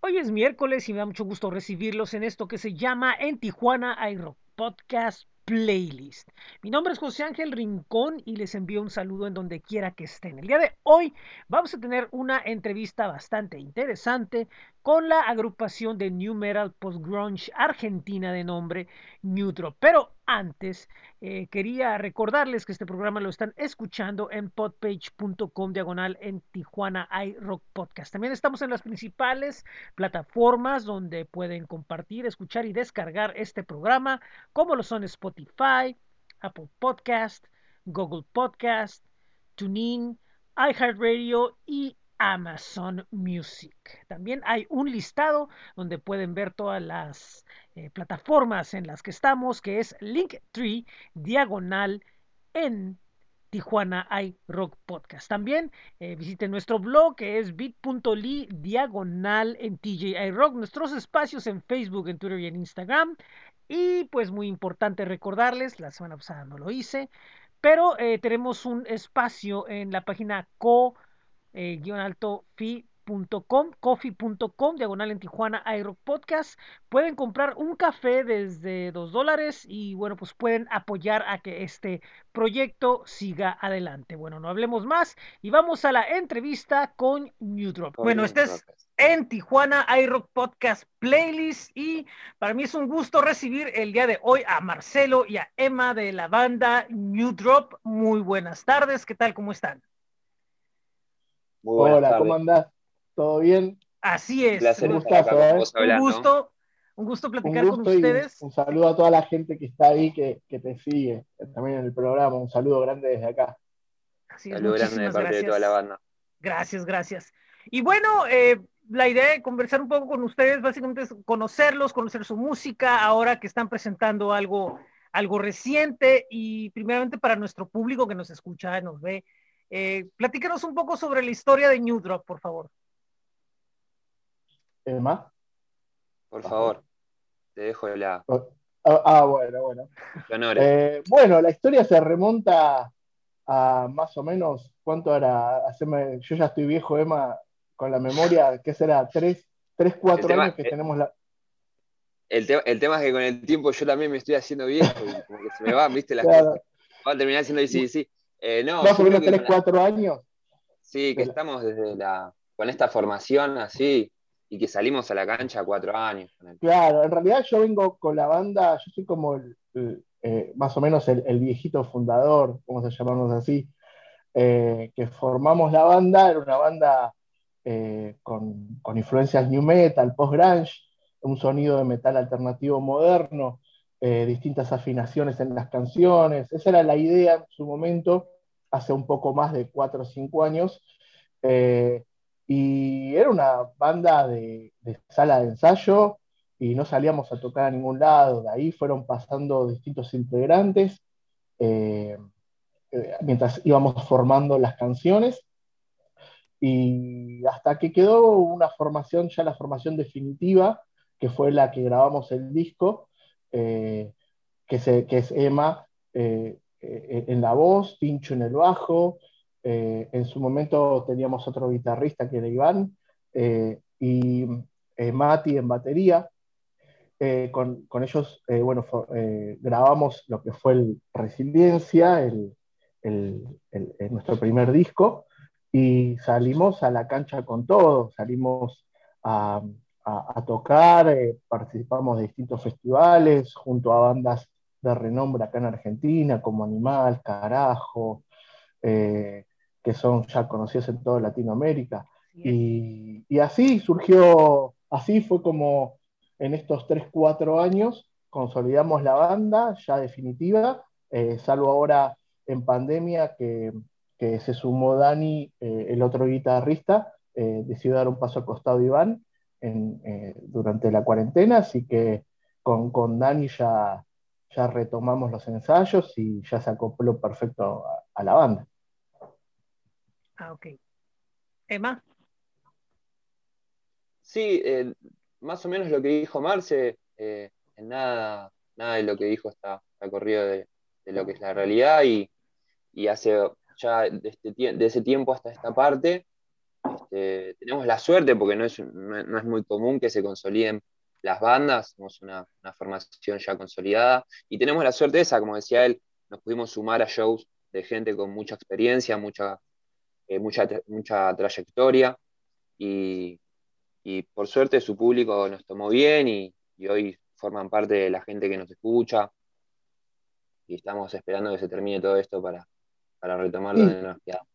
Hoy es miércoles y me da mucho gusto recibirlos en esto que se llama En Tijuana iRock Podcast Playlist. Mi nombre es José Ángel Rincón y les envío un saludo en donde quiera que estén. El día de hoy vamos a tener una entrevista bastante interesante con la agrupación de New Metal Post Grunge argentina de nombre New Drop. Pero antes, eh, quería recordarles que este programa lo están escuchando en podpage.com diagonal en Tijuana iRock Podcast. También estamos en las principales plataformas donde pueden compartir, escuchar y descargar este programa, como lo son Spotify, Apple Podcast, Google Podcast, TuneIn, iHeartRadio y Amazon Music. También hay un listado donde pueden ver todas las eh, plataformas en las que estamos, que es Linktree diagonal en Tijuana iRock Podcast. También eh, visiten nuestro blog que es bit.ly diagonal en TJ Rock, nuestros espacios en Facebook, en Twitter y en Instagram. Y pues muy importante recordarles, la semana pasada no lo hice, pero eh, tenemos un espacio en la página co fi.com, coffee.com, diagonal en Tijuana Aero Podcast. Pueden comprar un café desde dos dólares y bueno, pues pueden apoyar a que este proyecto siga adelante. Bueno, no hablemos más y vamos a la entrevista con New Drop. Bueno, este es en Tijuana iRock Podcast Playlist y para mí es un gusto recibir el día de hoy a Marcelo y a Emma de la banda New Drop. Muy buenas tardes, ¿qué tal? ¿Cómo están? Hola, ¿cómo andás? ¿Todo bien? Así es. Un, gustazo, ¿eh? un gusto, un gusto platicar con ustedes. Un saludo a toda la gente que está ahí, que, que, te sigue también en el programa. Un saludo grande desde acá. Así saludo grande de parte de toda la banda. Gracias, gracias. Y bueno, eh, la idea de conversar un poco con ustedes básicamente es conocerlos, conocer su música, ahora que están presentando algo, algo reciente y primeramente para nuestro público que nos escucha, nos ve, eh, platícanos un poco sobre la historia de New Drop, por favor. Emma. Por favor, te dejo la. Ah, ah, bueno, bueno. Eh, bueno, la historia se remonta a más o menos, ¿cuánto era? yo ya estoy viejo, Emma, con la memoria, ¿qué será? ¿Tres, tres cuatro años que tenemos la... El, el, tema es que con el tiempo yo también me estoy haciendo viejo y como que se me van, ¿viste? Las cosas. Va a terminar siendo sí, sí. Eh, no, Más o menos 3, 4 años. Sí, que estamos desde la, con esta formación así y que salimos a la cancha cuatro años. Claro, en realidad yo vengo con la banda, yo soy como eh, más o menos el, viejito fundador, vamos a llamarnos así, eh, que formamos la banda, era una banda con, con, influencias new metal, post-grunge, un sonido de metal alternativo moderno, eh, distintas afinaciones en las canciones. Esa era la idea en su momento, hace un poco más de cuatro o cinco años. Eh, y era una banda de, sala de ensayo y no salíamos a tocar a ningún lado. De ahí fueron pasando distintos integrantes eh, mientras íbamos formando las canciones. Y hasta que quedó una formación, ya la formación definitiva, que fue la que grabamos el disco, eh, que, se, que, es Emma eh, eh, en la voz, Tincho en el bajo, en su momento teníamos otro guitarrista que era Iván, y Mati en batería. Con, ellos, bueno, grabamos lo que fue el Resiliencia, nuestro primer disco, y salimos a la cancha con todo, salimos a, tocar, eh, participamos de distintos festivales junto a bandas de renombre acá en Argentina, como Animal, Carajo, eh, que son ya conocidos en toda Latinoamérica. Y, así surgió, así fue como en estos 3, 4 años consolidamos la banda ya definitiva, eh, salvo ahora en pandemia que, que se sumó Dani, el otro guitarrista, decidió dar un paso al costado Iván eh, durante la cuarentena, así que con, con Dani ya, ya retomamos los ensayos y ya se acopló perfecto a, la banda. Ah, ok. Emma. Sí, eh, más o menos lo que dijo Marce, eh, nada, nada de lo que dijo está, corrido de, lo que es la realidad y, hace ya este de ese tiempo hasta esta parte este, tenemos la suerte, porque no es, no es muy común que se consoliden las bandas, somos una, formación ya consolidada, y tenemos la suerte esa, como decía él, nos pudimos sumar a shows de gente con mucha experiencia, mucha, eh, mucha, mucha trayectoria, y, por suerte su público nos tomó bien y, hoy forman parte de la gente que nos escucha, y estamos esperando que se termine todo esto para, para retomar donde nos quedamos.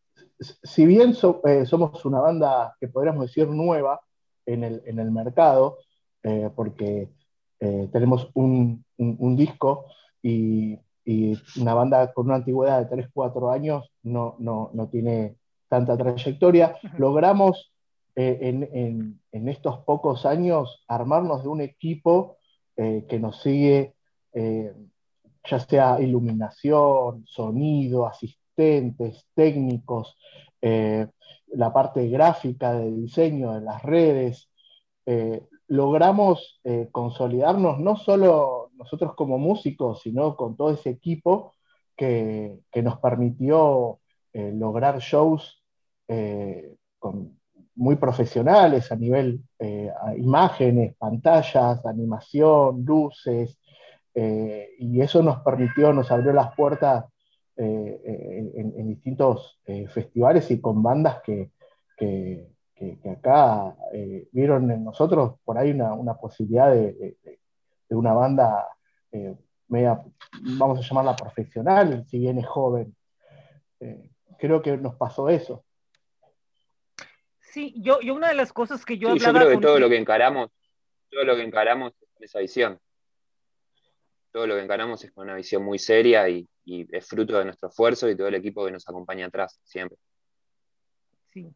Si bien eh, somos una banda que podríamos decir nueva en el, en el mercado, eh, porque tenemos un, disco y, una banda con una antigüedad de 3, 4 años no, tiene tanta trayectoria. Logramos eh, en, estos pocos años armarnos de un equipo que nos sigue, ya sea iluminación, sonido, asistentes, técnicos, la parte gráfica de diseño de las redes, logramos eh, consolidarnos no solo nosotros como músicos, sino con todo ese equipo que, nos permitió eh, lograr shows eh, muy profesionales a nivel imágenes, pantallas, animación, luces, y eso nos permitió, nos abrió las puertas en, distintos festivales y con bandas que que, acá eh, vieron en nosotros por ahí una, posibilidad de, una banda eh, media, vamos a llamarla profesional, si bien es joven. Eh, creo que nos pasó eso. Sí, yo, yo una de las cosas que yo sí, Yo creo que todo lo que encaramos, todo lo que encaramos es con esa visión. Todo lo que encaramos es con una visión muy seria y es fruto de nuestro esfuerzo y todo el equipo que nos acompaña atrás, siempre. Sí,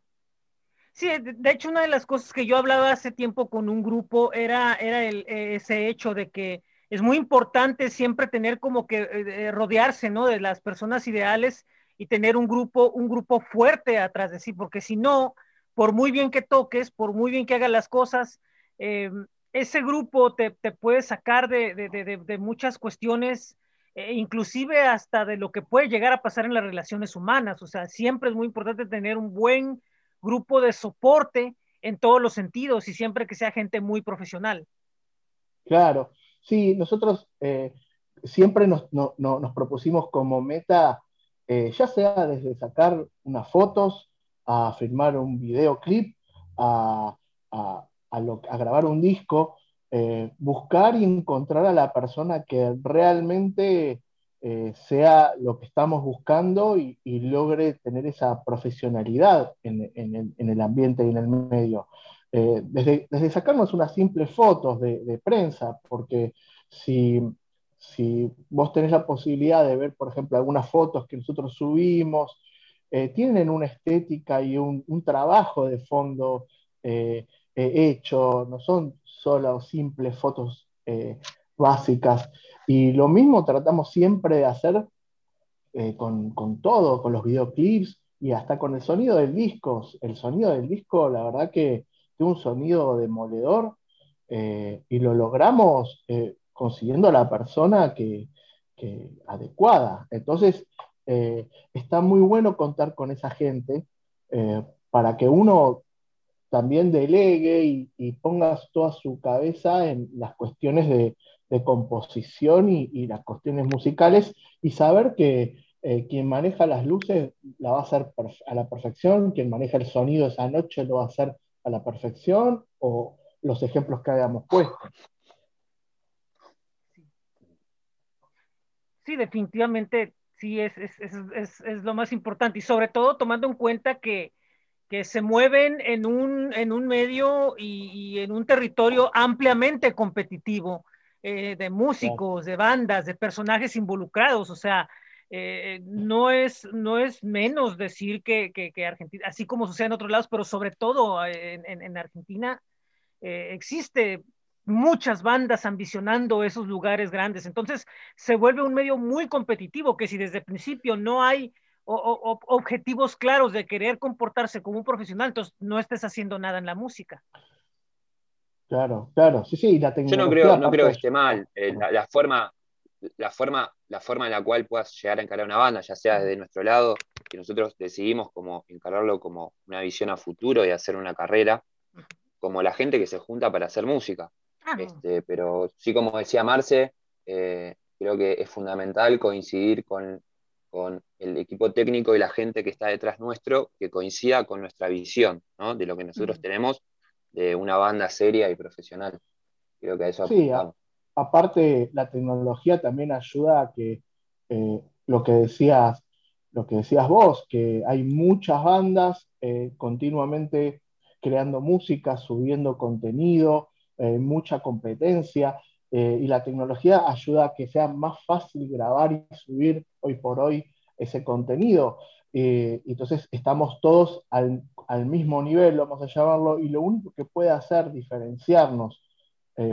Sí, de hecho una de las cosas que yo hablaba hace tiempo con un grupo era, era el, ese hecho de que es muy importante siempre tener como que eh, rodearse, ¿no? De las personas ideales y tener un grupo, un grupo fuerte atrás de sí, porque si no, por muy bien que toques, por muy bien que hagas las cosas, eh, ese grupo te, puede sacar de, muchas cuestiones, eh, inclusive hasta de lo que puede llegar a pasar en las relaciones humanas. O sea, siempre es muy importante tener un buen grupo de soporte en todos los sentidos y siempre que sea gente muy profesional. Claro, sí, nosotros eh, siempre nos, propusimos como meta, eh, ya sea desde sacar unas fotos, a filmar un videoclip, a, a, grabar un disco, eh, buscar y encontrar a la persona que realmente eh, sea lo que estamos buscando y, logre tener esa profesionalidad en, el, ambiente y en el medio. Eh, desde, sacarnos unas simples fotos de, prensa, porque si, vos tenés la posibilidad de ver, por ejemplo, algunas fotos que nosotros subimos, eh, tienen una estética y un, trabajo de fondo hecho, no son solo simples fotos básicas. Y lo mismo tratamos siempre de hacer eh, con, todo, con los videoclips y hasta con el sonido del disco. El sonido del disco, la verdad que tiene un sonido demoledor eh, y lo logramos eh, consiguiendo la persona que, adecuada. Entonces, está muy bueno contar con esa gente para que uno también delegue y, y ponga toda su cabeza en las cuestiones de, composición y, las cuestiones musicales y saber que eh, quien maneja las luces la va a hacer a la perfección, quien maneja el sonido esa noche lo va a hacer a la perfección o los ejemplos que hayamos puesto. Sí, definitivamente sí es, lo más importante y sobre todo tomando en cuenta que, se mueven en un, en un medio y, en un territorio ampliamente competitivo. Eh, de músicos, de bandas, de personajes involucrados, o sea, eh, no, es, no es menos decir que, Argentina, así como sucede en otros lados, pero sobre todo eh, en, Argentina existe muchas bandas ambicionando esos lugares grandes, entonces se vuelve un medio muy competitivo que si desde el principio no hay objetivos claros de querer comportarse como un profesional, entonces no estés haciendo nada en la música. Claro, claro, sí, sí, la Yo no creo, no creo que esté mal. Eh, la, forma, la, forma, la forma en la cual puedas llegar a encarar una banda, ya sea desde nuestro lado, que nosotros decidimos como encargarlo como una visión a futuro y hacer una carrera, como la gente que se junta para hacer música. Ah, Este, pero sí, como decía Marce, eh, creo que es fundamental coincidir con, con el equipo técnico y la gente que está detrás nuestro, que coincida con nuestra visión, ¿no? De lo que nosotros Ujú. tenemos de una banda seria y profesional. Creo que a eso Sí, a- apuntamos. aparte la tecnología también ayuda a que eh, lo que decías, lo que decías vos, que hay muchas bandas eh, continuamente creando música, subiendo contenido, eh, mucha competencia, eh, y la tecnología ayuda a que sea más fácil grabar y subir hoy por hoy ese contenido. Eh, entonces estamos todos al, mismo nivel, vamos a llamarlo, y lo único que puede hacer diferenciarnos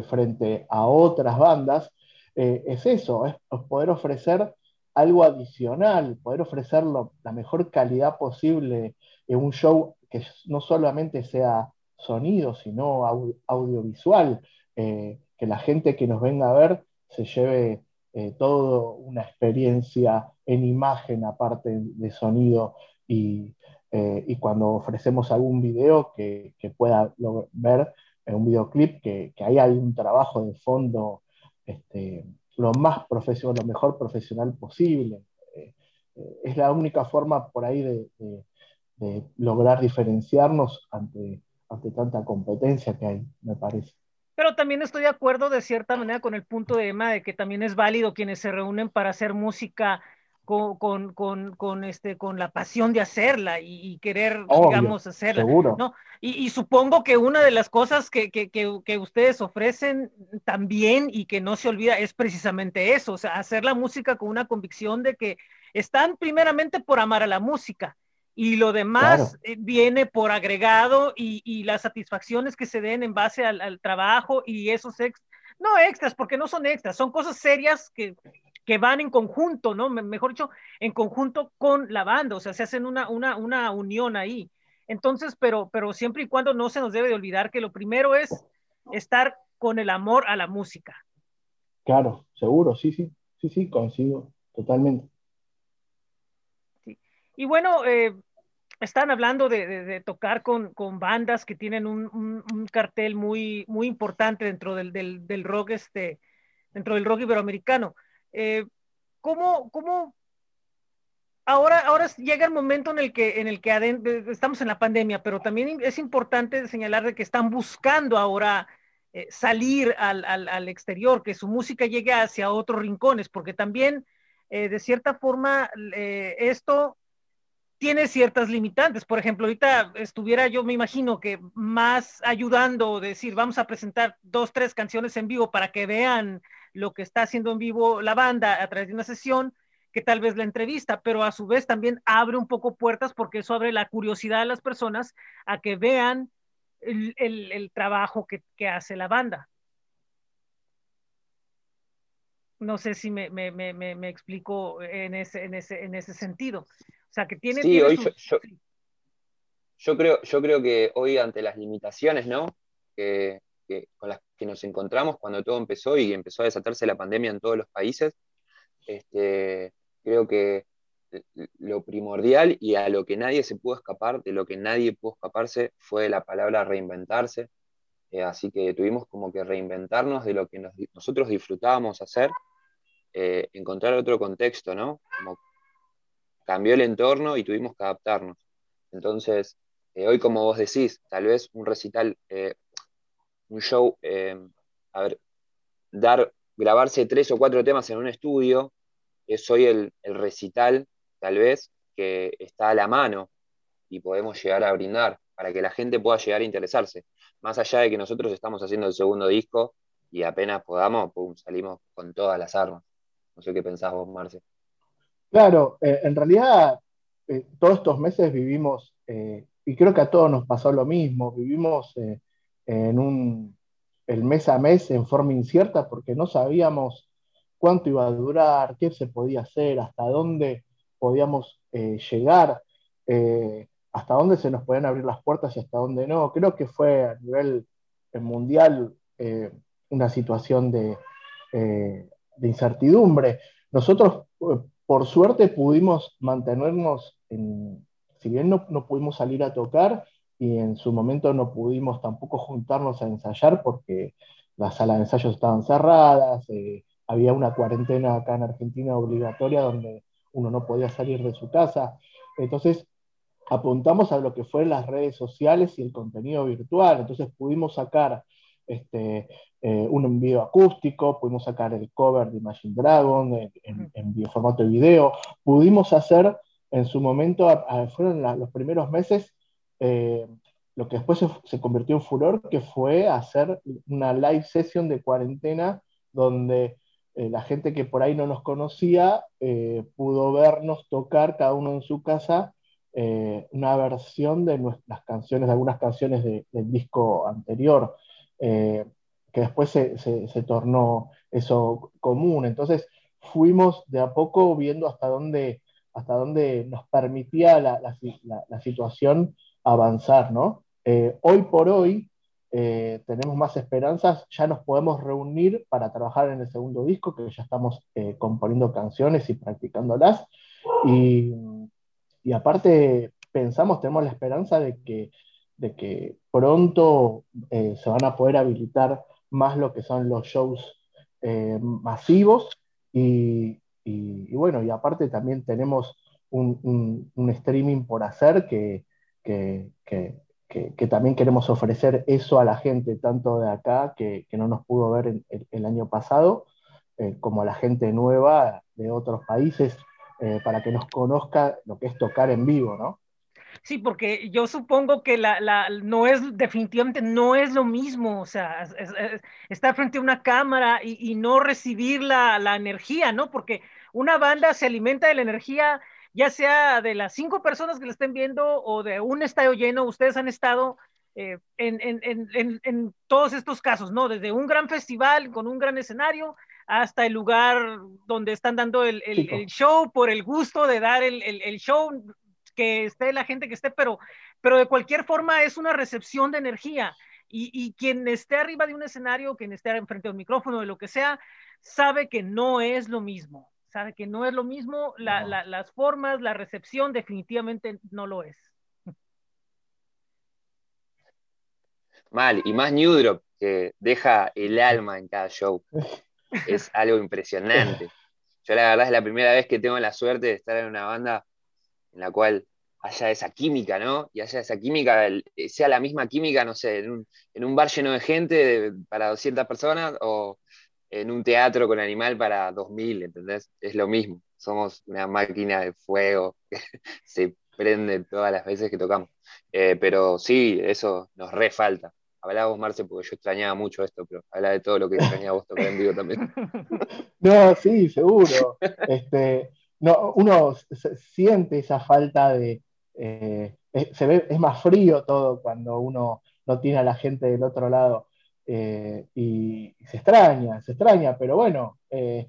frente a otras bandas, es eso, es poder ofrecer algo adicional, poder ofrecer la mejor calidad posible en un show que no solamente sea sonido, sino au- audiovisual, eh, que la gente que nos venga a ver se lleve eh, toda una experiencia en imagen aparte de sonido y, eh, cuando ofrecemos algún video que, pueda ver un videoclip que, que ahí hay un trabajo de fondo este, lo más profesional, lo mejor profesional posible. Es la única forma por ahí de- de lograr diferenciarnos ante, ante tanta competencia que hay, me parece. Pero también estoy de acuerdo de cierta manera con el punto de Emma de que también es válido quienes se reúnen para hacer música con, con, con, con este, con la pasión de hacerla y, y querer, Obvio, digamos, hacerla. Seguro. ¿no? Y, y supongo que una de las cosas que, que, que, que ustedes ofrecen también y que no se olvida es precisamente eso, o sea, hacer la música con una convicción de que están primeramente por amar a la música y lo demás Claro. eh, viene por agregado y, y las satisfacciones que se den en base al, al trabajo y esos ex, no extras, porque no son extras, son cosas serias que, que van en conjunto, ¿no? Me- Mejor dicho, en conjunto con la banda, o sea, se hacen una, una, una unión ahí. Entonces, pero, pero siempre y cuando no se nos debe de olvidar que lo primero es estar con el amor a la música. Claro, seguro, sí, sí, sí, sí, coincido totalmente. Y bueno, eh, están hablando de, tocar con, bandas que tienen un, cartel muy, muy importante dentro del, del, rock, este, dentro del rock iberoamericano. Eh, ¿cómo, ¿Cómo ahora, ahora llega el momento en el que, en el que estamos en la pandemia, pero también es importante señalar de que están buscando ahora eh, salir al, al, exterior, que su música llegue hacia otros rincones, porque también, eh, de cierta forma, esto tiene ciertas limitantes. Por ejemplo, ahorita estuviera yo, me imagino que más ayudando, decir, vamos a presentar dos, tres canciones en vivo para que vean lo que está haciendo en vivo la banda a través de una sesión, que tal vez la entrevista, pero a su vez también abre un poco puertas porque eso abre la curiosidad de las personas a que vean el, el, trabajo que, que, hace la banda. No sé si me, me, me, me explico en ese, en, ese, en ese sentido. O sea, que tiene. Sí, tiene hoy yo, yo, yo, creo, yo creo que hoy, ante las limitaciones, ¿no? Que, que, con las que nos encontramos cuando todo empezó y empezó a desatarse la pandemia en todos los países, este, creo que lo primordial y a lo que nadie se pudo escapar, de lo que nadie pudo escaparse, fue la palabra reinventarse. Eh, así que tuvimos como que reinventarnos de lo que nos, nosotros disfrutábamos hacer, eh, encontrar otro contexto, ¿no? Cambió el entorno y tuvimos que adaptarnos. Entonces, eh, hoy como vos decís, tal vez un recital, un show, a ver, dar, grabarse tres o cuatro temas en un estudio, es hoy el recital, tal vez, que está a la mano y podemos llegar a brindar para que la gente pueda llegar a interesarse. Más allá de que nosotros estamos haciendo el segundo disco y apenas podamos, pum, salimos con todas las armas. No sé qué pensás vos, Marce. Claro, eh, en realidad eh, todos estos meses vivimos, eh, y creo que a todos nos pasó lo mismo, vivimos en un, el mes a mes en forma incierta porque no sabíamos cuánto iba a durar, qué se podía hacer, hasta dónde podíamos llegar, hasta dónde se nos podían abrir las puertas y hasta dónde no. Creo que fue a nivel mundial eh, una situación de, eh, incertidumbre. Nosotros, por suerte, pudimos mantenernos si bien no, no, pudimos salir a tocar y en su momento no pudimos tampoco juntarnos a ensayar porque las salas de ensayos estaban cerradas, eh, había una cuarentena acá en Argentina obligatoria donde uno no podía salir de su casa. Entonces, apuntamos a lo que fue las redes sociales y el contenido virtual. Entonces, pudimos sacar este, eh, un video acústico, pudimos sacar el cover de Imagine Dragon en, en, formato de video, pudimos hacer en su momento, fueron los primeros meses, eh, lo que después se, convirtió en furor, que fue hacer una live session de cuarentena donde eh, la gente que por ahí no nos conocía pudo vernos tocar cada uno en su casa una versión de nuestras canciones, de algunas canciones del disco anterior que después se, tornó eso común. Entonces fuimos de a poco viendo hasta dónde, hasta dónde nos permitía la, situación avanzar, ¿no? Eh, hoy por hoy eh, tenemos más esperanzas, ya nos podemos reunir para trabajar en el segundo disco, que ya estamos eh, componiendo canciones y practicándolas. Y, y aparte pensamos, tenemos la esperanza de que, de que pronto se van a poder habilitar más lo que son los shows eh, masivos. Y, bueno, y aparte también tenemos un, streaming por hacer que, que, también queremos ofrecer eso a la gente, tanto de acá, que, no nos pudo ver el, año pasado, eh, como a la gente nueva de otros países, eh, para que nos conozca lo que es tocar en vivo, ¿no? Sí, porque yo supongo que la, la, no es, definitivamente no es lo mismo, o sea, estar frente a una cámara y, no recibir la, la, energía, ¿no? Porque una banda se alimenta de la energía, ya sea de las cinco personas que la estén viendo o de un estadio lleno, ustedes han estado eh, en, en, en, en, todos estos casos, ¿no? Desde un gran festival con un gran escenario hasta el lugar donde están dando el, el, el show por el gusto de dar el, el show, que esté la gente que esté, pero, pero de cualquier forma es una recepción de energía. Y, quien esté arriba de un escenario, quien esté enfrente de un micrófono, de lo que sea, sabe que no es lo mismo. Sabe que no es lo mismo, las formas, la recepción definitivamente no lo es. Mal, y más New Drop, que deja el alma en cada show. Es algo impresionante. Yo la verdad es la primera vez que tengo la suerte de estar en una banda en la cual haya esa química, ¿no? Y haya esa química, sea la misma química, no sé, en un, bar lleno de gente para 200 personas o en un teatro con animal para 2000, ¿entendés? Es lo mismo. Somos una máquina de fuego que se prende todas las veces que tocamos. Eh, pero sí, eso nos re falta. Hablaba vos, Marce, porque yo extrañaba mucho esto, pero habla de todo lo que extrañaba vos tocar en también. No, sí, seguro. Este, no, uno siente esa falta de... Eh, se ve, es más frío todo cuando uno no tiene a la gente del otro lado eh, y, se extraña, se extraña, pero bueno, eh,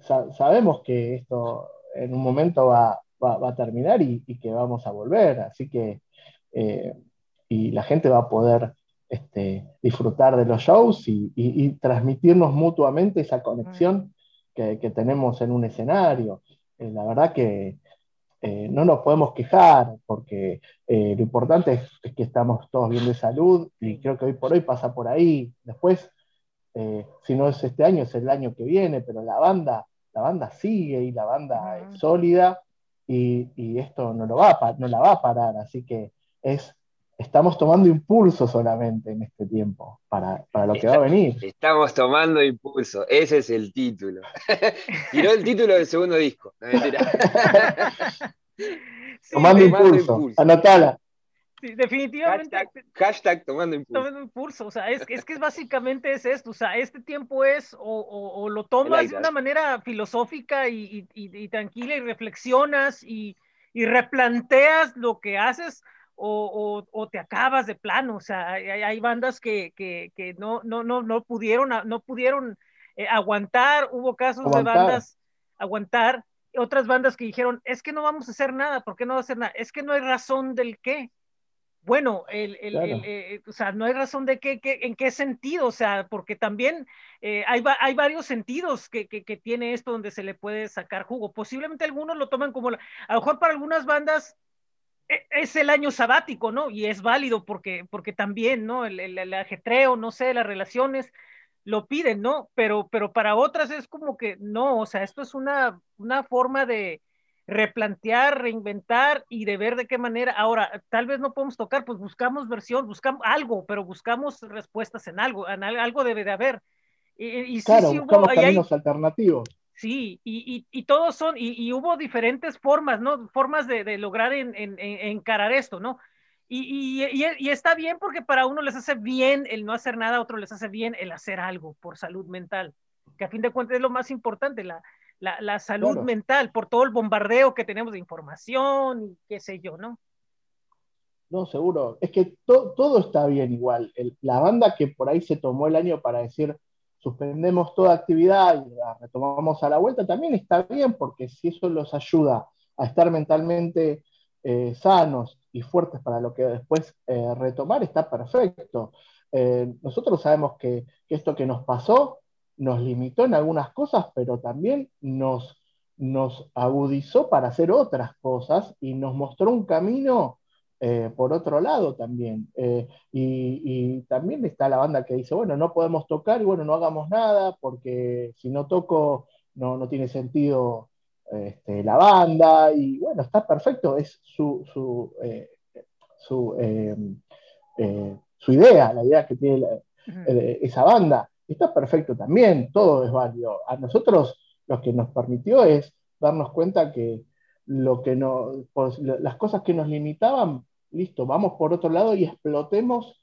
sabemos que esto en un momento va, a terminar y, que vamos a volver, así que y la gente va a poder este, disfrutar de los shows y, transmitirnos mutuamente esa conexión que, que tenemos en un escenario. Eh, la verdad que eh, no nos podemos quejar porque eh, lo importante es, que estamos todos bien de salud y creo que hoy por hoy pasa por ahí. Después, si no es este año, es el año que viene, pero la banda, la banda sigue y la banda es sólida y, y esto no, lo va no la va a parar. Así que es estamos tomando impulso solamente en este tiempo para, lo que va a venir. Estamos tomando impulso, ese es el título. Tiró el título del segundo disco, no tomando, impulso. anotala. Sí, definitivamente. Hashtag, tomando impulso. Tomando impulso, o sea, es, es que básicamente es esto, o sea, este tiempo es o, lo tomas de una manera filosófica y, tranquila y reflexionas y, y replanteas lo que haces o, te acabas de plano. O sea, hay, bandas que, no, no, no, no pudieron, no pudieron eh, aguantar. Hubo casos de bandas aguantar. Otras bandas que dijeron, es que no vamos a hacer nada. ¿Por qué no va a hacer nada? Es que no hay razón del qué. bueno, el, el, eh, o sea, no hay razón de qué, en qué sentido, o sea, porque también eh, hay, hay, varios sentidos que, que, tiene esto donde se le puede sacar jugo. Posiblemente algunos lo toman como, a lo mejor para algunas bandas es el año sabático, ¿no? Y es válido porque, porque también, ¿no? El, el, ajetreo, no sé, las relaciones lo piden, ¿no? Pero, pero para otras es como que no, o sea, esto es una, una forma de, replantear, reinventar y de ver de qué manera. Ahora, tal vez no podemos tocar, pues buscamos versión, buscamos algo, pero buscamos respuestas en algo, en algo debe de haber. Y, claro, buscamos caminos alternativos. Sí, y, y, todos son, y, hubo diferentes formas, ¿no? Formas de, de lograr en, en, encarar esto, ¿no? Y, está bien porque para uno les hace bien el no hacer nada, a otro les hace bien el hacer algo por salud mental, que a fin de cuentas es lo más importante, la, la, salud mental por todo el bombardeo que tenemos de información y qué sé yo, ¿no? No, seguro. Es que todo está bien igual. la banda que por ahí se tomó el año para decir suspendemos toda actividad y la retomamos a la vuelta, también está bien porque si eso los ayuda a estar mentalmente eh, sanos y fuertes para lo que después eh, retomar, está perfecto. Eh, nosotros sabemos que, que, esto que nos pasó nos limitó en algunas cosas, pero también nos, nos agudizó para hacer otras cosas y nos mostró un camino eh, por otro lado también. Eh, y, también está la banda que dice, bueno, no podemos tocar y bueno, no hagamos nada porque si no toco no, no tiene sentido este, la banda y bueno, está perfecto, es su, su, eh, su, su, idea, la idea que tiene esa banda está perfecto también, todo es válido. A nosotros lo que nos permitió es darnos cuenta que, lo que no, pues, las cosas que nos limitaban, listo, vamos por otro lado y explotemos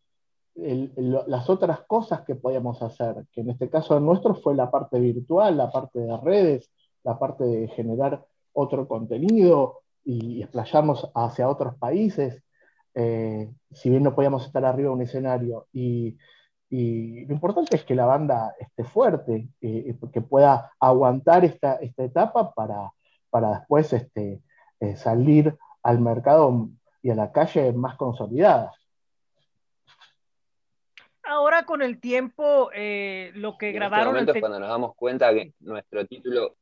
las otras cosas que podíamos hacer, que en este caso nuestro fue la parte virtual, la parte de redes, la parte de generar otro contenido y explayarnos hacia otros países, eh, si bien no podíamos estar arriba de un escenario. Y, lo importante es que la banda esté fuerte, eh, que pueda aguantar esta, esta etapa para, para después este, eh, salir al mercado y a la calle más consolidadas. Ahora con el tiempo, eh, lo que grabaron... En este cuando nos damos cuenta que nuestro título...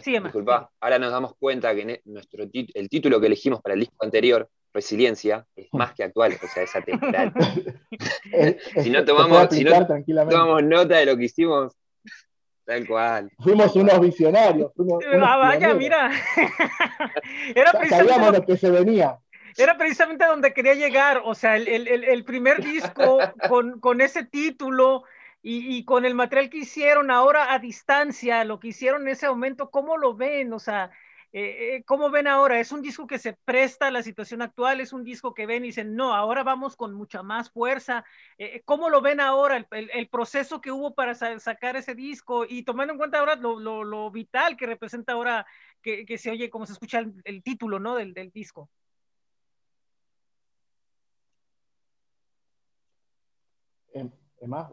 sí, disculpa, ahora nos damos cuenta que nuestro el título que elegimos para el disco anterior resiliencia es más que actual, o sea, es atemporal. si no tomamos, si no tomamos nota de lo que hicimos, tal cual. Fuimos unos visionarios. ah, vaya, mira. Era precisamente, lo que se venía. Era precisamente donde quería llegar, o sea, el, el, el primer disco con, con ese título y, y, con el material que hicieron ahora a distancia, lo que hicieron en ese momento, ¿cómo lo ven? O sea, eh, eh, ¿Cómo ven ahora? ¿Es un disco que se presta a la situación actual? ¿Es un disco que ven y dicen, no, ahora vamos con mucha más fuerza? Eh, ¿Cómo lo ven ahora? El, proceso que hubo para sacar ese disco y tomando en cuenta ahora lo, vital que representa ahora que, se oye, como se escucha el, título ¿no? del, disco. Em,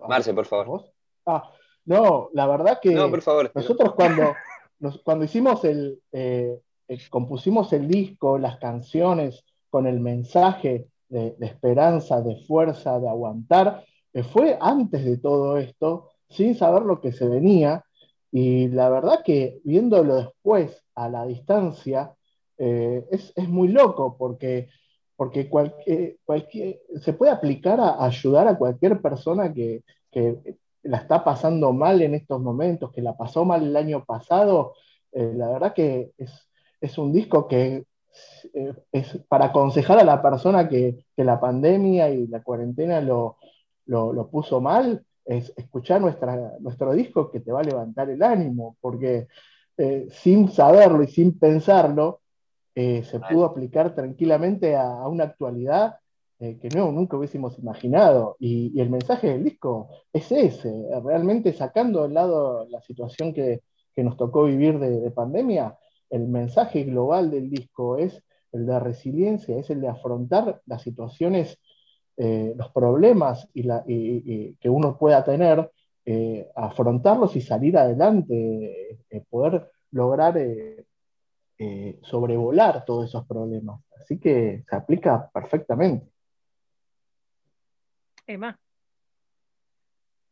Marce, por favor. Ah, no, la verdad que no, por favor. nosotros cuando, cuando hicimos el, eh, compusimos el disco, las canciones con el mensaje de, esperanza, de fuerza, de aguantar, eh, fue antes de todo esto, sin saber lo que se venía, y la verdad que viéndolo después a la distancia, eh, es, muy loco porque, porque se puede aplicar a, ayudar a cualquier persona que, que la está pasando mal en estos momentos, que la pasó mal el año pasado, eh, la verdad que es, un disco que eh, es, para aconsejar a la persona que, la pandemia y la cuarentena lo, puso mal, es escuchar nuestra, nuestro disco que te va a levantar el ánimo, porque eh, sin saberlo y sin pensarlo, se pudo aplicar tranquilamente a una actualidad eh, que no, nunca hubiésemos imaginado. Y, el mensaje del disco es ese, realmente sacando de lado la situación que, nos tocó vivir de, pandemia, el mensaje global del disco es el de resiliencia, es el de afrontar las situaciones, eh, los problemas y que uno pueda tener, eh, afrontarlos y salir adelante, poder lograr sobrevolar todos esos problemas. Así que se aplica perfectamente. Emma,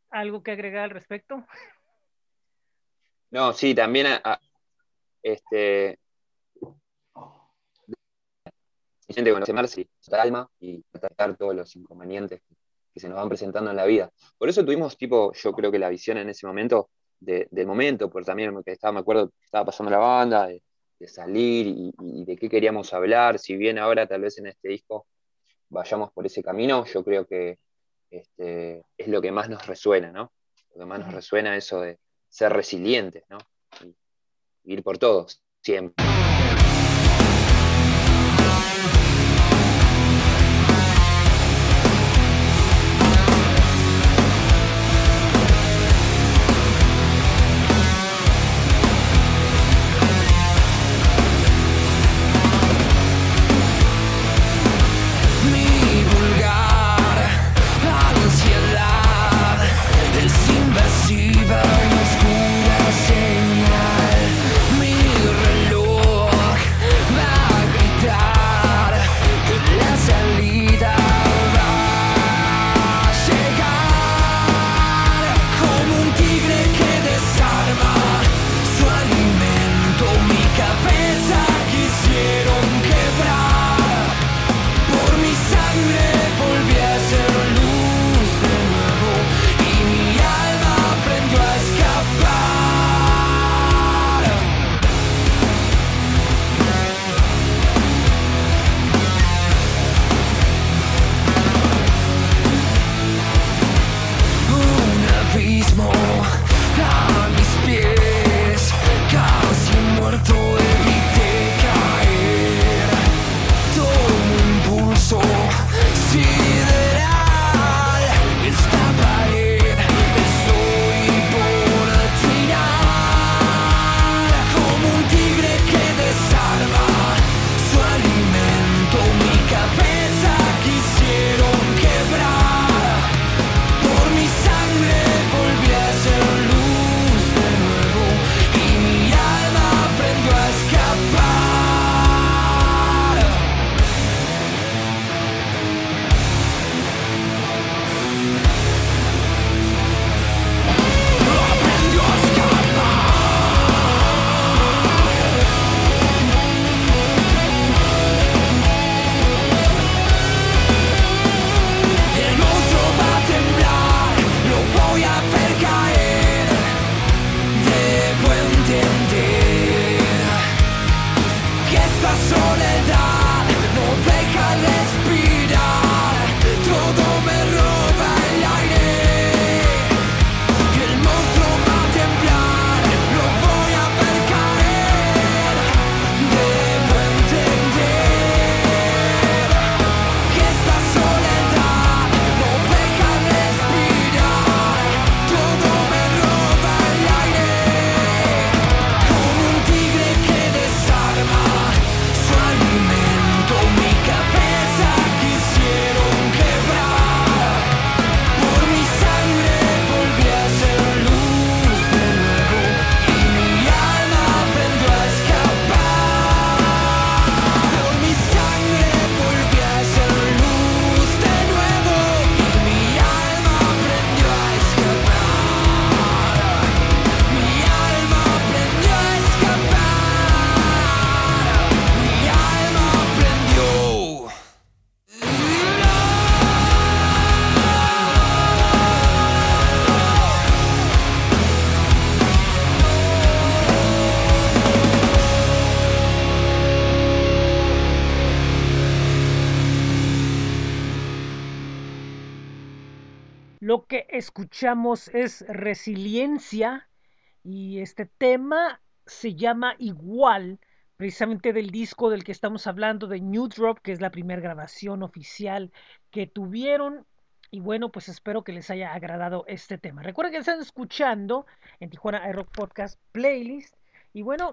¿algo que agregar al respecto? No, sí, también a, este, conocerse calma y tratar todos los inconvenientes que se nos van presentando en la vida. Por eso tuvimos, tipo, yo creo que la visión en ese momento, del momento, porque también que estaba, me acuerdo, estaba pasando la banda, de, salir y, de qué queríamos hablar, si bien ahora tal vez en este disco vayamos por ese camino, yo creo que este, es lo que más nos resuena, ¿no? Lo que más nos resuena eso de ser resilientes, ¿no? ir por todos, siempre. Escuchamos es resiliencia y este tema se llama igual, precisamente del disco del que estamos hablando, de New Drop, que es la primera grabación oficial que tuvieron. Y bueno, pues espero que les haya agradado este tema. Recuerden que están escuchando en Tijuana Rock Podcast Playlist. Y bueno,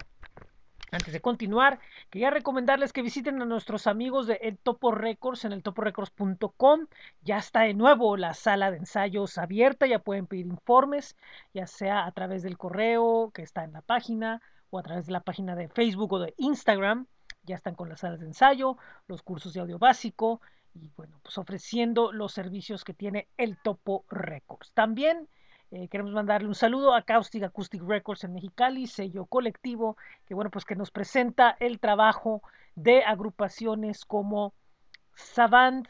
antes de continuar, quería recomendarles que visiten a nuestros amigos de El Topo Records en el toporecords.com. Ya está de nuevo la sala de ensayos abierta, ya pueden pedir informes, ya sea a través del correo que está en la página o a través de la página de Facebook o de Instagram. Ya están con las salas de ensayo, los cursos de audio básico y bueno, pues ofreciendo los servicios que tiene el Topo Records. También eh, queremos mandarle un saludo a Caustic Acoustic Records en Mexicali, sello colectivo, que bueno, pues que nos presenta el trabajo de agrupaciones como Savant,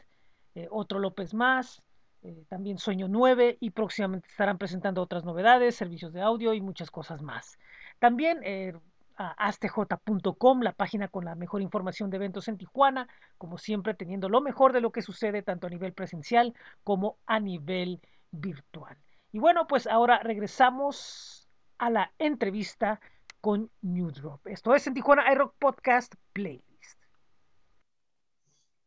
eh, otro López Más, eh, también Sueño 9 y próximamente estarán presentando otras novedades, servicios de audio y muchas cosas más. También eh, astj.com, la página con la mejor información de eventos en Tijuana, como siempre teniendo lo mejor de lo que sucede tanto a nivel presencial como a nivel virtual. Y bueno, pues ahora regresamos a la entrevista con New Drop. Esto es en Tijuana iRock Podcast Play.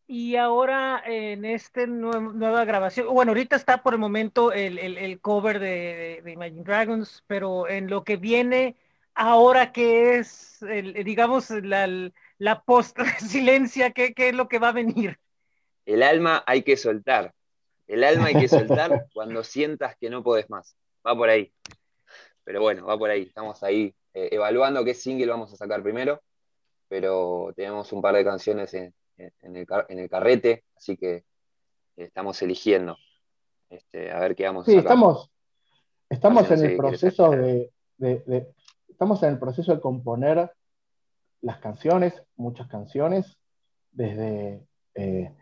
Y ahora en esta nueva grabación, bueno, ahorita está por el momento el, cover de, Imagine Dragons, pero en lo que viene ahora que es, digamos, la, la post-silencia, ¿qué, ¿qué es lo que va a venir? El alma hay que soltar. El alma hay que soltar cuando sientas que no puedes más. Va por ahí. Pero bueno, va por ahí. Estamos ahí eh, evaluando qué single vamos a sacar primero, pero tenemos un par de canciones en, en el, carrete, así que estamos eligiendo este, a ver qué vamos a sí, estamos, estamos en el proceso de, estamos en el proceso de componer las canciones, muchas canciones, desde eh,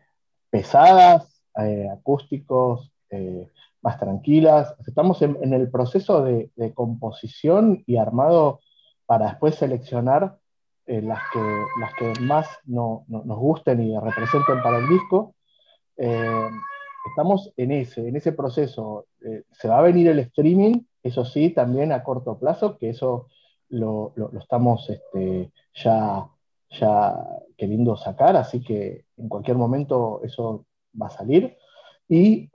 pesadas, eh, acústicos, eh, más tranquilas. Estamos en, el proceso de, composición y armado para después seleccionar eh, las, que, las que más nos gusten y representen para el disco. Estamos en ese, en ese proceso. Se va a venir el streaming, eso sí, también a corto plazo, que eso lo, estamos este, ya, ya queriendo sacar, así que en cualquier momento eso va a salir. Y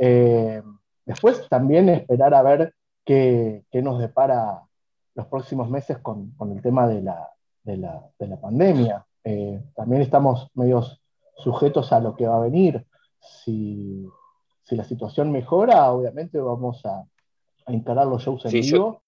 después también esperar a ver qué, nos depara los próximos meses con el tema de la, de la, pandemia. Eh, también estamos medios sujetos a lo que va a venir. Si, la situación mejora, obviamente vamos a, a instalar los shows en vivo.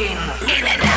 Latin.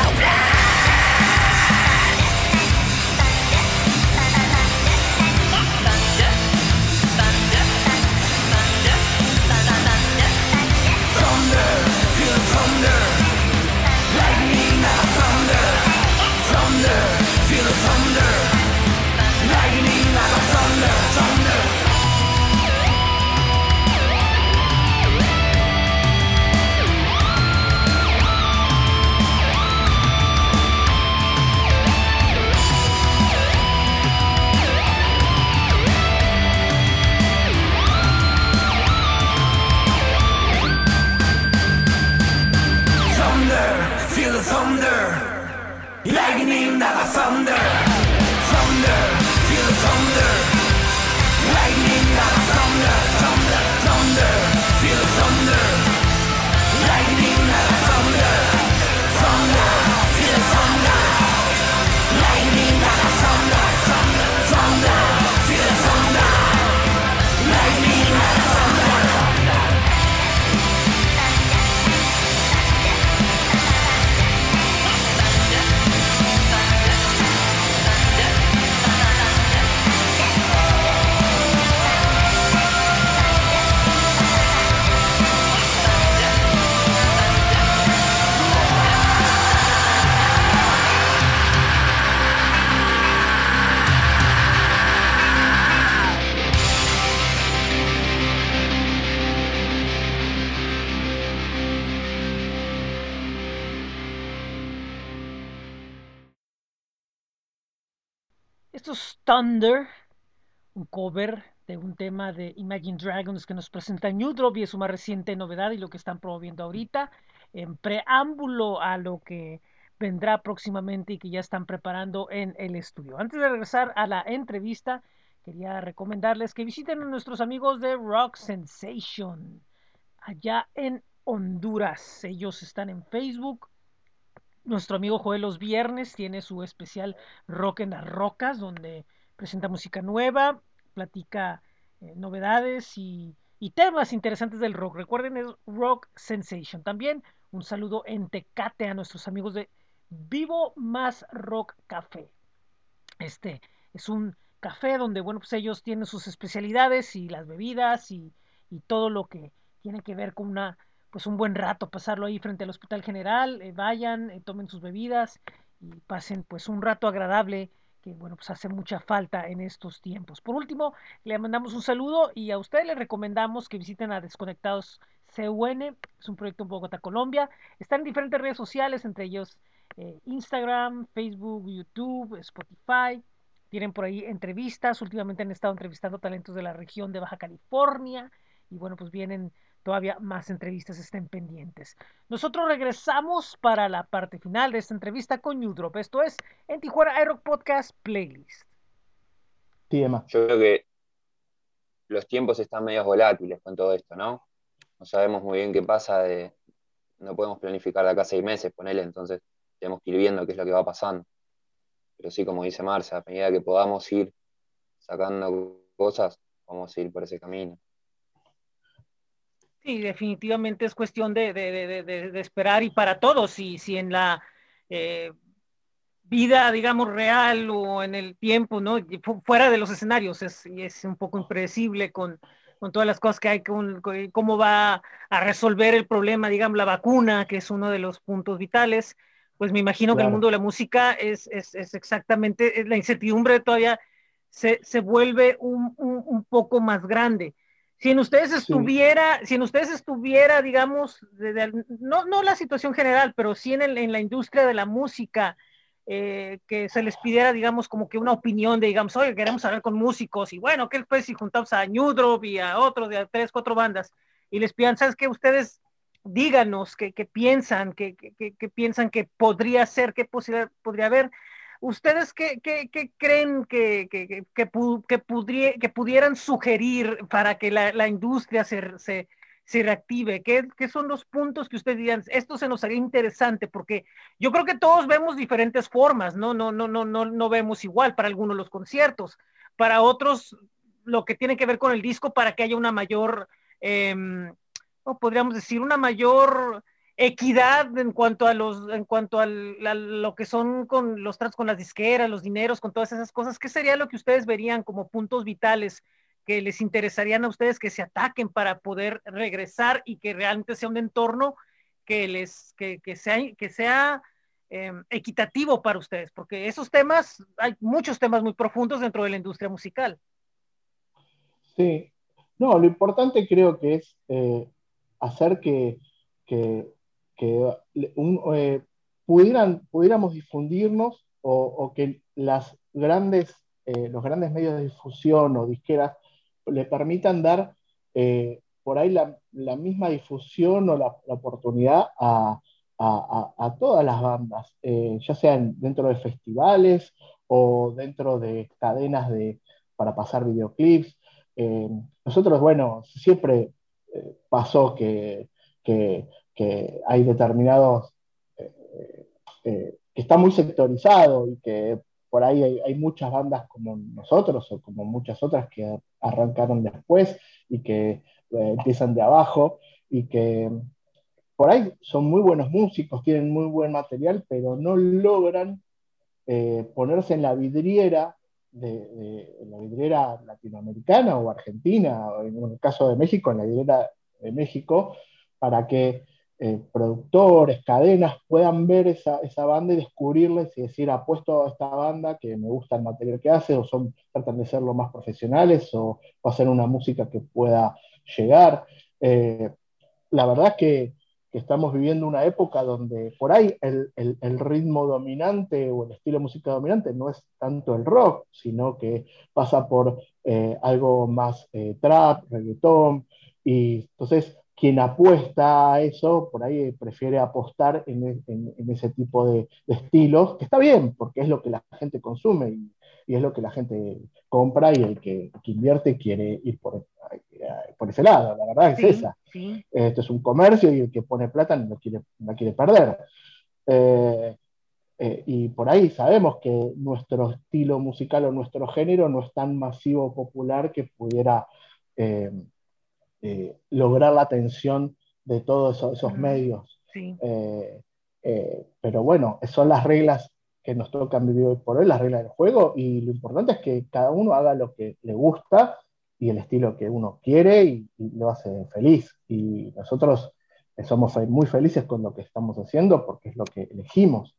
Thunder, un cover de un tema de Imagine Dragons que nos presenta New Drop y es su más reciente novedad y lo que están promoviendo ahorita, en preámbulo a lo que vendrá próximamente y que ya están preparando en el estudio. Antes de regresar a la entrevista, quería recomendarles que visiten a nuestros amigos de Rock Sensation allá en Honduras. Ellos están en Facebook. Nuestro amigo Joel los viernes tiene su especial Rock en las Rocas, donde presenta música nueva, platica eh, novedades y, y, temas interesantes del rock. Recuerden, es Rock Sensation. También un saludo en Tecate a nuestros amigos de Vivo Más Rock Café. Este es un café donde, bueno, pues ellos tienen sus especialidades y las bebidas y, y todo lo que tiene que ver con una, pues un buen rato, pasarlo ahí frente al Hospital General, eh, vayan, eh, tomen sus bebidas y pasen pues un rato agradable que bueno, pues hace mucha falta en estos tiempos. Por último, le mandamos un saludo y a ustedes les recomendamos que visiten a Desconectados CUN, es un proyecto en Bogotá, Colombia. Están en diferentes redes sociales, entre ellos eh, Instagram, Facebook, YouTube, Spotify. Tienen por ahí entrevistas, últimamente han estado entrevistando talentos de la región de Baja California y bueno, pues vienen todavía más entrevistas estén pendientes. Nosotros regresamos para la parte final de esta entrevista con New Drop. Esto es en Tijuana iRock Podcast Playlist. Sí, Emma. Yo creo que los tiempos están medio volátiles con todo esto, ¿no? No sabemos muy bien qué pasa, de, no podemos planificar de acá a seis meses, ponele, entonces tenemos que ir viendo qué es lo que va pasando. Pero sí, como dice Marcia, a medida que podamos ir sacando cosas, vamos a ir por ese camino. Sí, definitivamente es cuestión de, de, de, de esperar y para todos, si, si en la eh, vida, digamos, real o en el tiempo, ¿no? Fuera de los escenarios, es, es un poco impredecible con, con todas las cosas que hay, con, con, cómo va a resolver el problema, digamos, la vacuna, que es uno de los puntos vitales, pues me imagino claro. que el mundo de la música es, es, es exactamente, la incertidumbre todavía se, se vuelve un, un, un poco más grande si en ustedes estuviera, sí. si en ustedes estuviera, digamos, de, de, no, no la situación general, pero sí en, el, en la industria de la música, eh, que se les pidiera, digamos, como que una opinión de, digamos, oye, queremos hablar con músicos, y bueno, ¿qué pues si juntamos a New Drop y a otros de a tres, cuatro bandas, y les pidan, ¿sabes qué? Ustedes díganos qué, piensan, qué, piensan que podría ser, qué posibilidad podría haber. ¿Ustedes qué, qué, creen que, que, que, pudrie, que, pudieran sugerir para que la, la industria se, se, se reactive? ¿Qué, ¿Qué, son los puntos que ustedes dirían? Esto se nos haría interesante porque yo creo que todos vemos diferentes formas, ¿no? No, no, no, no, no vemos igual para algunos los conciertos, para otros lo que tiene que ver con el disco para que haya una mayor, eh, podríamos decir, una mayor equidad en cuanto a los en cuanto a lo que son con los tratos con las disqueras, los dineros, con todas esas cosas, ¿qué sería lo que ustedes verían como puntos vitales que les interesarían a ustedes que se ataquen para poder regresar y que realmente sea un entorno que les que, que sea que sea eh, equitativo para ustedes? Porque esos temas hay muchos temas muy profundos dentro de la industria musical. Sí, no, lo importante creo que es eh, hacer que, que que eh, pudieran, pudiéramos difundirnos o, que las grandes, eh, los grandes medios de difusión o disqueras le permitan dar eh, por ahí la, la, misma difusión o la, oportunidad a, a, todas las bandas, ya sean dentro de festivales o dentro de cadenas de, para pasar videoclips. nosotros, bueno, siempre pasó que que hay determinados, eh, eh, que está muy sectorizado y que por ahí hay, muchas bandas como nosotros o como muchas otras que arrancaron después y que eh, empiezan de abajo y que por ahí son muy buenos músicos, tienen muy buen material, pero no logran ponerse en la vidriera de, la vidriera latinoamericana o argentina, o en el caso de México, en la vidriera de México, para que eh, productores, cadenas puedan ver esa, esa, banda y descubrirles y decir, apuesto a esta banda que me gusta el material que hace, o son, tratan de ser lo más profesionales, o, hacer una música que pueda llegar. Eh, la verdad es que, que estamos viviendo una época donde por ahí el, ritmo dominante o el estilo de música dominante no es tanto el rock, sino que pasa por eh, algo más trap, reggaetón, y entonces quien apuesta a eso, por ahí prefiere apostar en, ese tipo de, estilos, que está bien, porque es lo que la gente consume y, es lo que la gente compra y el que, invierte quiere ir por, por ese lado, la verdad es esa. Esto es un comercio y el que pone plata no quiere, no quiere perder. Eh, eh, y por ahí sabemos que nuestro estilo musical o nuestro género no es tan masivo o popular que pudiera eh, lograr la atención de todos esos, medios. pero bueno, son las reglas que nos tocan vivir hoy por hoy, las reglas del juego, y lo importante es que cada uno haga lo que le gusta y el estilo que uno quiere y, lo hace feliz. Y nosotros somos muy felices con lo que estamos haciendo porque es lo que elegimos.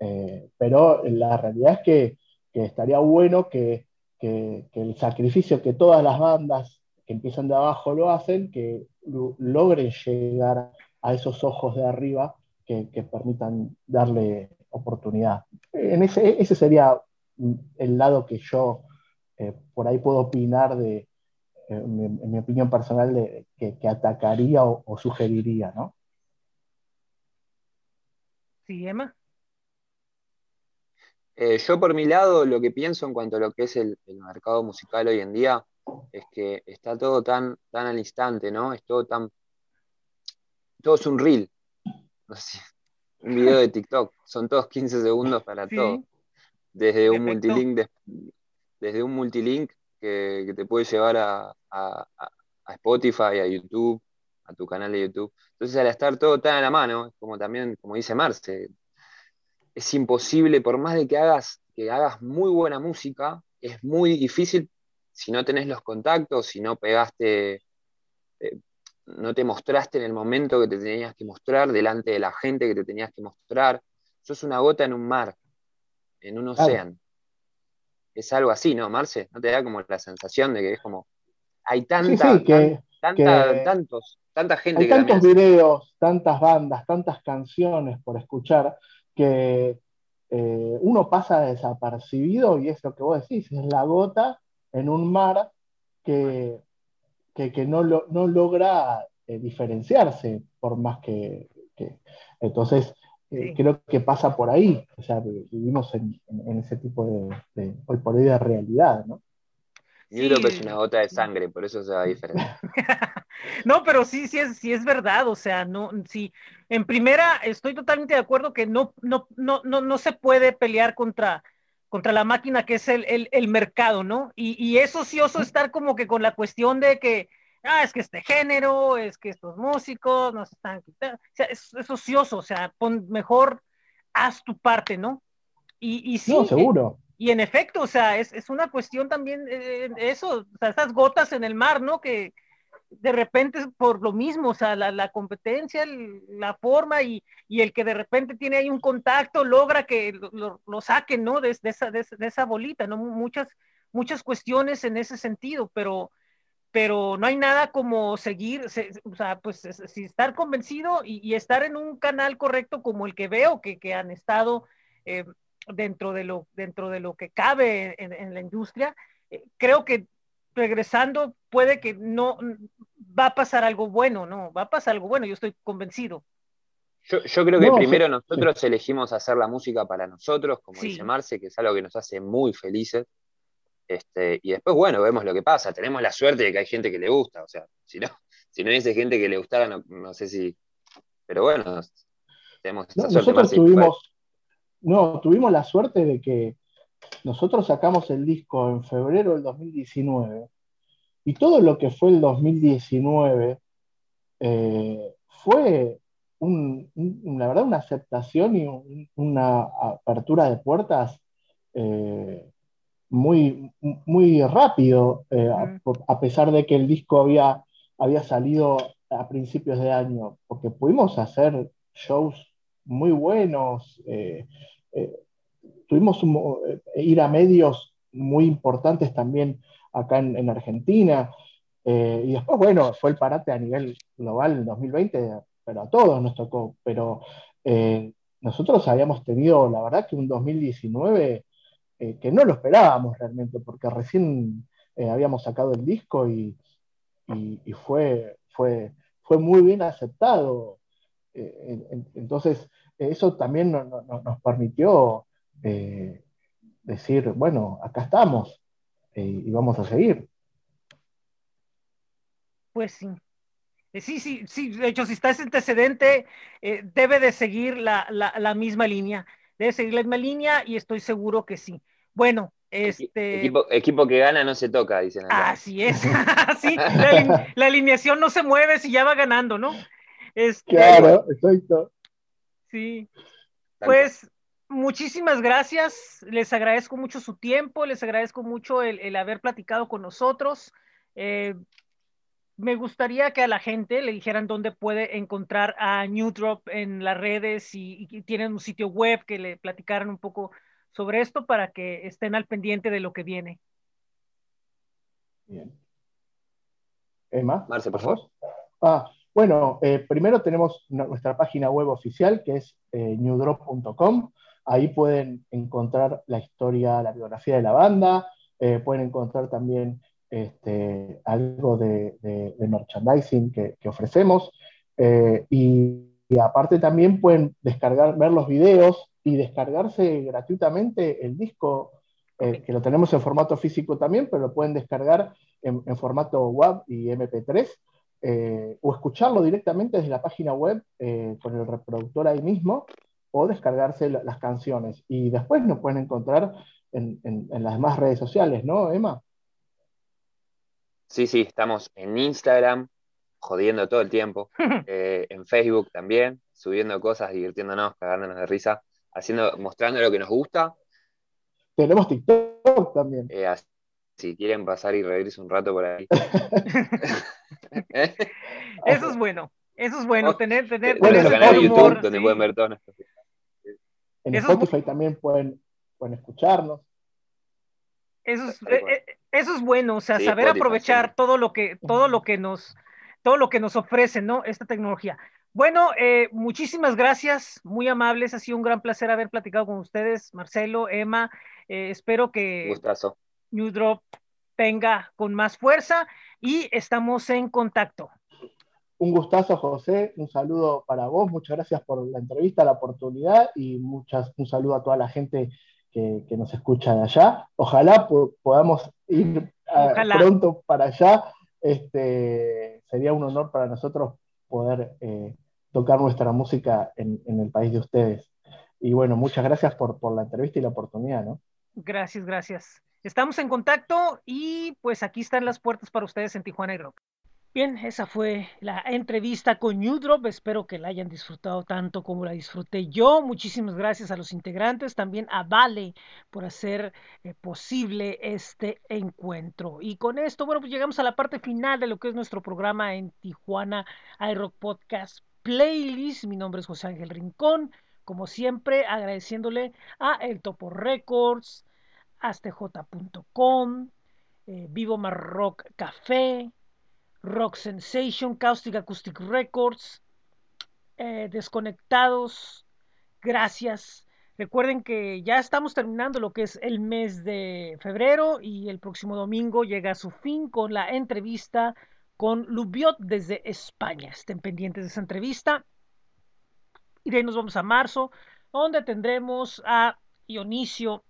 Eh, pero la realidad es que, estaría bueno que, el sacrificio que todas las bandas que empiezan de abajo lo hacen, que logren llegar a esos ojos de arriba que, permitan darle oportunidad. En ese, ese sería el lado que yo eh, por ahí puedo opinar de, eh, en, mi, opinión personal, de, que, atacaría o, sugeriría, ¿no? Sí, Emma. Eh, yo por mi lado lo que pienso en cuanto a lo que es el, mercado musical hoy en día es que está todo tan, tan al instante, ¿no? Es todo tan... Todo es un reel. un video de TikTok. Son todos 15 segundos para todo. Desde un multilink de, desde un multilink que, te puede llevar a, Spotify, a YouTube, a tu canal de YouTube. Entonces, al estar todo tan a la mano, como también, como dice Marce, es imposible, por más de que hagas, que hagas muy buena música, es muy difícil si no tenés los contactos, si no pegaste, eh, no te mostraste en el momento que te tenías que mostrar, delante de la gente que te tenías que mostrar. Sos una gota en un mar, en un océano es algo así, ¿no, Marce? ¿No te da como la sensación de que es como, hay tanta, tanta, tantos, tanta gente. Hay tantos videos, tantas bandas, tantas canciones por escuchar que eh, uno pasa desapercibido y es lo que vos decís, es la gota en un mar que, que, no, no, logra eh, diferenciarse por más que, Entonces, eh, creo que pasa por ahí. O sea, vivimos en, ese tipo de, hoy por hoy de realidad, ¿no? Yo creo que es una gota de sangre, por eso se va diferente. no, pero sí, sí es, sí es verdad. O sea, no, sí. En primera, estoy totalmente de acuerdo que no, no, no, no, no se puede pelear contra, contra la máquina que es el, el, mercado, ¿no? Y, y es ocioso estar como que con la cuestión de que ah, es que este género, es que estos músicos nos están quitando. O sea, es, ocioso, o sea, pon, mejor haz tu parte, ¿no? Y, y sí. No, seguro. y en efecto, o sea, es, es una cuestión también, eh, eso, o sea, esas gotas en el mar, ¿no? Que de repente por lo mismo, o sea, la, la competencia, la forma y, y, el que de repente tiene ahí un contacto logra que lo, lo, saquen, ¿no? De, de, esa, de, esa bolita, ¿no? Muchas, muchas cuestiones en ese sentido, pero pero no hay nada como seguir, o sea, pues si estar convencido y, estar en un canal correcto como el que veo que, que han estado eh, dentro, de lo, dentro de lo que cabe en, la industria, eh, creo que regresando puede que no va a pasar algo bueno, no, va a pasar algo bueno, yo estoy convencido. Yo, yo creo que primero nosotros elegimos hacer la música para nosotros, como dice Marce, que es algo que nos hace muy felices. Este, y después, bueno, vemos lo que pasa. Tenemos la suerte de que hay gente que le gusta. O sea, si no, si no hubiese gente que le gustara, no, sé si. Pero bueno, tenemos esa suerte nosotros tuvimos, no, tuvimos la suerte de que nosotros sacamos el disco en febrero del 2019 y todo lo que fue el 2019 eh, fue la verdad una aceptación y una apertura de puertas eh, muy, muy rápido, eh, a, pesar de que el disco había, había salido a principios de año, porque pudimos hacer shows muy buenos, eh, eh, tuvimos ir a medios muy importantes también acá en, en Argentina, y después, bueno, fue el parate a nivel global en 2020, pero a todos nos tocó, pero eh, nosotros habíamos tenido, la verdad, que un 2019 eh, que no lo esperábamos realmente, porque recién habíamos sacado el disco y, fue, fue, fue muy bien aceptado. entonces, eso también nos permitió decir, bueno, acá estamos y vamos a seguir. Pues sí. Eh, sí, sí, sí. De hecho, si está ese antecedente, eh, debe de seguir la, misma línea. Debe seguir la misma línea y estoy seguro que sí. Bueno, este... Equipo, que gana no se toca, dicen. Así es. sí, la, alineación no se mueve si ya va ganando, ¿no? Este, claro, exacto. Sí. Pues muchísimas gracias. Les agradezco mucho su tiempo, les agradezco mucho el, haber platicado con nosotros. Eh, me gustaría que a la gente le dijeran dónde puede encontrar a New Drop en las redes y, tienen un sitio web que le platicaran un poco sobre esto para que estén al pendiente de lo que viene. Bien. Emma. Marce, por favor. Ah, bueno, eh, primero tenemos nuestra página web oficial que es eh, newdrop.com. Ahí pueden encontrar la historia, la biografía de la banda, eh, pueden encontrar también este, algo de, merchandising que, ofrecemos. Eh, y, aparte también pueden descargar, ver los videos y descargarse gratuitamente el disco, eh, que lo tenemos en formato físico también, pero lo pueden descargar en, formato WAV y MP3, eh, o escucharlo directamente desde la página web con el reproductor ahí mismo, o descargarse las canciones. Y después nos pueden encontrar en, en las demás redes sociales, ¿no, Emma? Sí, sí, estamos en Instagram, jodiendo todo el tiempo, eh, en Facebook también, subiendo cosas, divirtiéndonos, cagándonos de risa, haciendo, mostrando lo que nos gusta. Tenemos TikTok también. Eh, si quieren pasar y reírse un rato por ahí. eso es bueno, eso es bueno, tener, tener, bueno, canal de YouTube donde pueden ver todo esto. En Spotify también pueden, pueden escucharnos. Eso es, eso es bueno, o sea, saber aprovechar todo lo que, todo lo que nos, todo lo que nos ofrece, ¿no? Esta tecnología. Bueno, eh, muchísimas gracias, muy amables, ha sido un gran placer haber platicado con ustedes, Marcelo, Emma, eh, espero que New Drop tenga con más fuerza y estamos en contacto. Un gustazo, José, un saludo para vos, muchas gracias por la entrevista, la oportunidad y muchas, un saludo a toda la gente que, nos escucha de allá. Ojalá podamos ir ah, pronto para allá. Este, sería un honor para nosotros poder eh, tocar nuestra música en, el país de ustedes. Y bueno, muchas gracias por, por la entrevista y la oportunidad, ¿no? Gracias, gracias. Estamos en contacto y pues aquí están las puertas para ustedes en Tijuana y Rock. Bien, esa fue la entrevista con New Drop. Espero que la hayan disfrutado tanto como la disfruté yo. Muchísimas gracias a los integrantes, también a Vale por hacer eh, posible este encuentro. Y con esto, bueno, pues llegamos a la parte final de lo que es nuestro programa en Tijuana iRock Podcast Playlist. Mi nombre es José Ángel Rincón. Como siempre, agradeciéndole a El Topo Records, astj.com, eh, Vivo Marrock Café, Rock Sensation, Caustic Acoustic Records, eh, Desconectados, gracias. Recuerden que ya estamos terminando lo que es el mes de febrero y el próximo domingo llega a su fin con la entrevista con Lubiot desde España. Estén pendientes de esa entrevista. Y de ahí nos vamos a marzo, donde tendremos a Dionisio,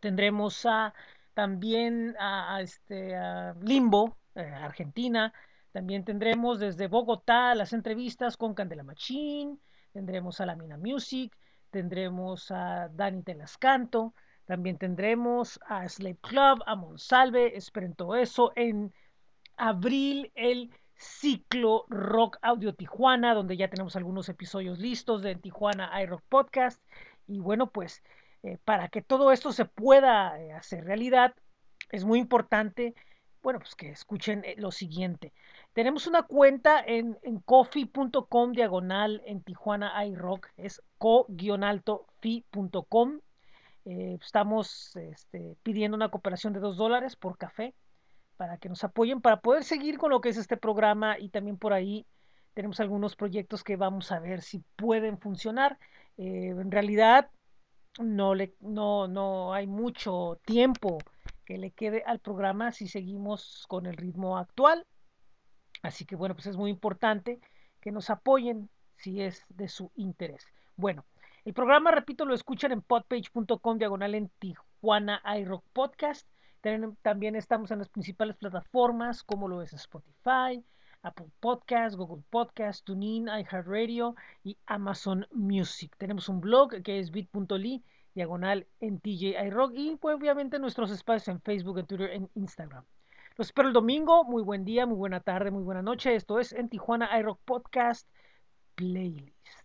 tendremos a también a, este, a Limbo, eh, Argentina. También tendremos desde Bogotá las entrevistas con Candela Machín, tendremos a La Mina Music, tendremos a Dani Telascanto, también tendremos a Slave Club, a Monsalve, esperen todo eso. En abril el ciclo Rock Audio Tijuana, donde ya tenemos algunos episodios listos de Tijuana iRock Podcast. Y bueno, pues eh, para que todo esto se pueda eh, hacer realidad, es muy importante bueno, pues que escuchen eh, lo siguiente. Tenemos una cuenta en, en coffee.com diagonal en Tijuana iRock, es co-fi.com. Eh, estamos este, pidiendo una cooperación de dos dólares por café para que nos apoyen, para poder seguir con lo que es este programa y también por ahí tenemos algunos proyectos que vamos a ver si pueden funcionar. Eh, en realidad no, le, no, no hay mucho tiempo que le quede al programa si seguimos con el ritmo actual. Así que bueno, pues es muy importante que nos apoyen si es de su interés. Bueno, el programa, repito, lo escuchan en podpage.com diagonal en Tijuana iRock Podcast. También estamos en las principales plataformas como lo es Spotify, Apple Podcast, Google Podcast, TuneIn, iHeartRadio y Amazon Music. Tenemos un blog que es bit.ly diagonal en TJ iRock y obviamente nuestros espacios en Facebook, en Twitter, en Instagram. Los espero el domingo. Muy buen día, muy buena tarde, muy buena noche. Esto es en Tijuana iRock Podcast Playlist.